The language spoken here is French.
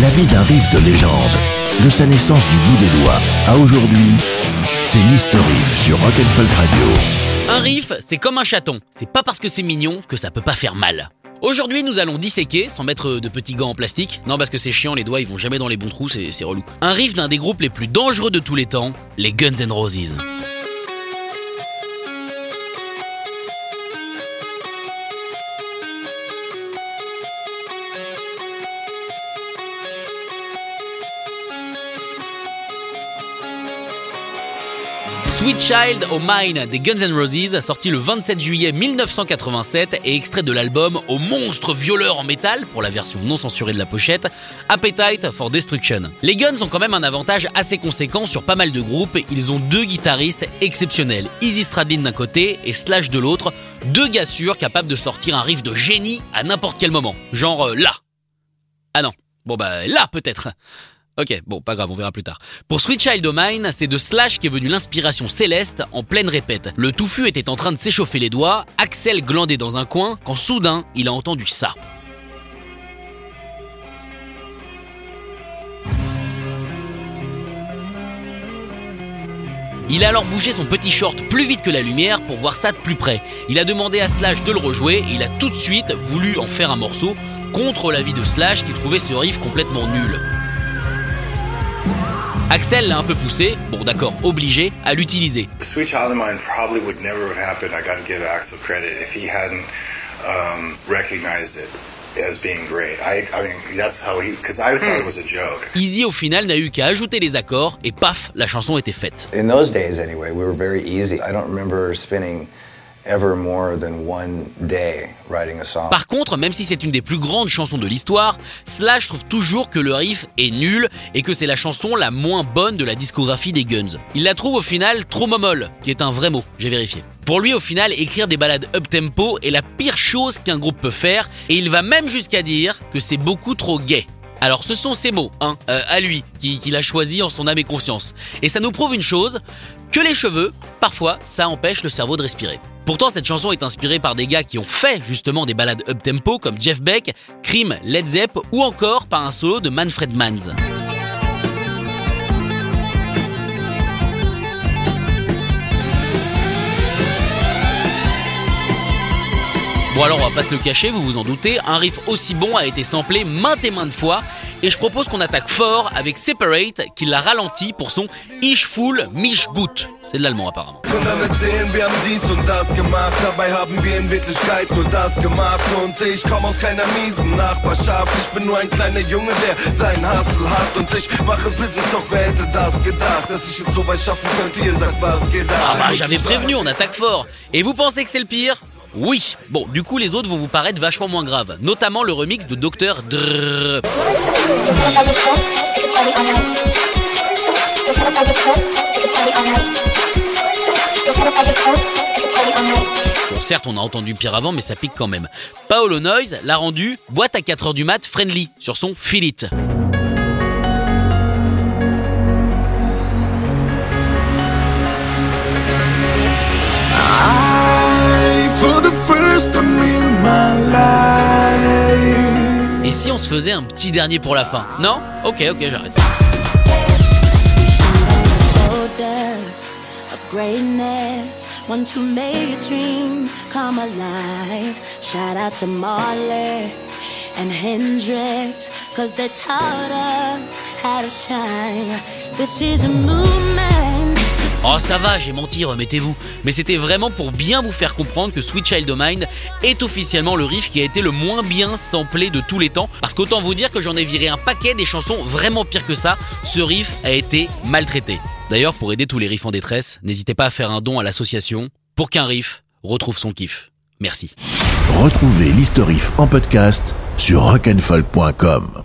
La vie d'un riff de légende, de sa naissance du bout des doigts à aujourd'hui, c'est l'History Riff sur Rock'n'Folk Radio. Un riff, c'est comme un chaton. C'est pas parce que c'est mignon que ça peut pas faire mal. Aujourd'hui, nous allons disséquer, sans mettre de petits gants en plastique. Non, parce que c'est chiant, les doigts ils vont jamais dans les bons trous, c'est c'est relou. Un riff d'un des groupes les plus dangereux de tous les temps, les Guns N' Roses. Sweet Child O' Mine des Guns N' Roses, sorti le 27 juillet 1987 et extrait de l'album au monstre violeur en métal, pour la version non censurée de la pochette, Appetite for Destruction. Les Guns ont quand même un avantage assez conséquent sur pas mal de groupes, ils ont deux guitaristes exceptionnels, Izzy Stradlin d'un côté et Slash de l'autre, deux gars sûrs capables de sortir un riff de génie à n'importe quel moment, genre euh, là. Ah non, bon bah là peut-être. Ok, bon, pas grave, on verra plus tard. Pour Sweet Child O' Mine, c'est de Slash qu'est venue l'inspiration céleste en pleine répète. Le touffu était en train de s'échauffer les doigts, Axel glandait dans un coin, quand soudain, il a entendu ça. Il a alors bougé son petit short plus vite que la lumière pour voir ça de plus près. Il a demandé à Slash de le rejouer et il a tout de suite voulu en faire un morceau contre l'avis de Slash qui trouvait ce riff complètement nul. Axel l'a un peu poussé, bon d'accord, obligé, à l'utiliser. Sweet Child of Mine probably would never have happened. I got to give Axel credit if he hadn't um, recognized it as being great. I, I mean, that's how he, because I thought it was a joke. Easy au final n'a eu qu'à ajouter les accords et paf, la chanson était faite. In those days, anyway, we were very easy. I don't remember spending Par contre, même si c'est une des plus grandes chansons de l'histoire, Slash trouve toujours que le riff est nul et que c'est la chanson la moins bonne de la discographie des Guns. Il la trouve au final trop momolle, qui est un vrai mot, j'ai vérifié. Pour lui, au final, écrire des ballades up-tempo est la pire chose qu'un groupe peut faire et il va même jusqu'à dire que c'est beaucoup trop gay. Alors ce sont ses mots, hein, euh, à lui, qui- qu'il a choisi en son âme et conscience. Et ça nous prouve une chose, que les cheveux, parfois, ça empêche le cerveau de respirer. Pourtant, cette chanson est inspirée par des gars qui ont fait justement des ballades up-tempo comme Jeff Beck, Cream, Led Zepp ou encore par un solo de Manfred Manns. Bon alors on va pas se le cacher, vous vous en doutez, un riff aussi bon a été samplé maintes et maintes fois et je propose qu'on attaque fort avec Separate qui l'a ralenti pour son Ich Full Mich Gut. C'est de l'allemand apparemment. Und dann erzählen, wir haben dies und das gemacht. Dabei haben wir in Wirklichkeit nur das gemacht. Und ich komm aus keiner miesen Nachbarschaft. Ich bin nur ein kleiner Junge, der seinen Hustle hat. Und ich mache Business, doch wer hätte das gedacht? Dass ich es so weit schaffen könnte, ihr sagt, was geht da? Ah bah j'avais prévenu, on attaque fort. Et vous pensez que c'est le pire? Oui. Bon, du coup les autres vont vous paraître vachement moins graves, notamment le remix de Dr. Drrr. Bon, certes, on a entendu pire avant, mais ça pique quand même. Paolo Noise l'a rendu boîte à 4h du mat friendly sur son It. Si on se faisait un petit dernier pour la fin. Non Ok, ok, j'arrête. Oh ça va, j'ai menti, remettez-vous. Mais c'était vraiment pour bien vous faire comprendre que Sweet Child O' Mine est officiellement le riff qui a été le moins bien samplé de tous les temps. Parce qu'autant vous dire que j'en ai viré un paquet des chansons vraiment pires que ça. Ce riff a été maltraité. D'ailleurs, pour aider tous les riffs en détresse, n'hésitez pas à faire un don à l'association pour qu'un riff retrouve son kiff. Merci. Retrouvez l'historif en podcast sur rock'n'folk.com.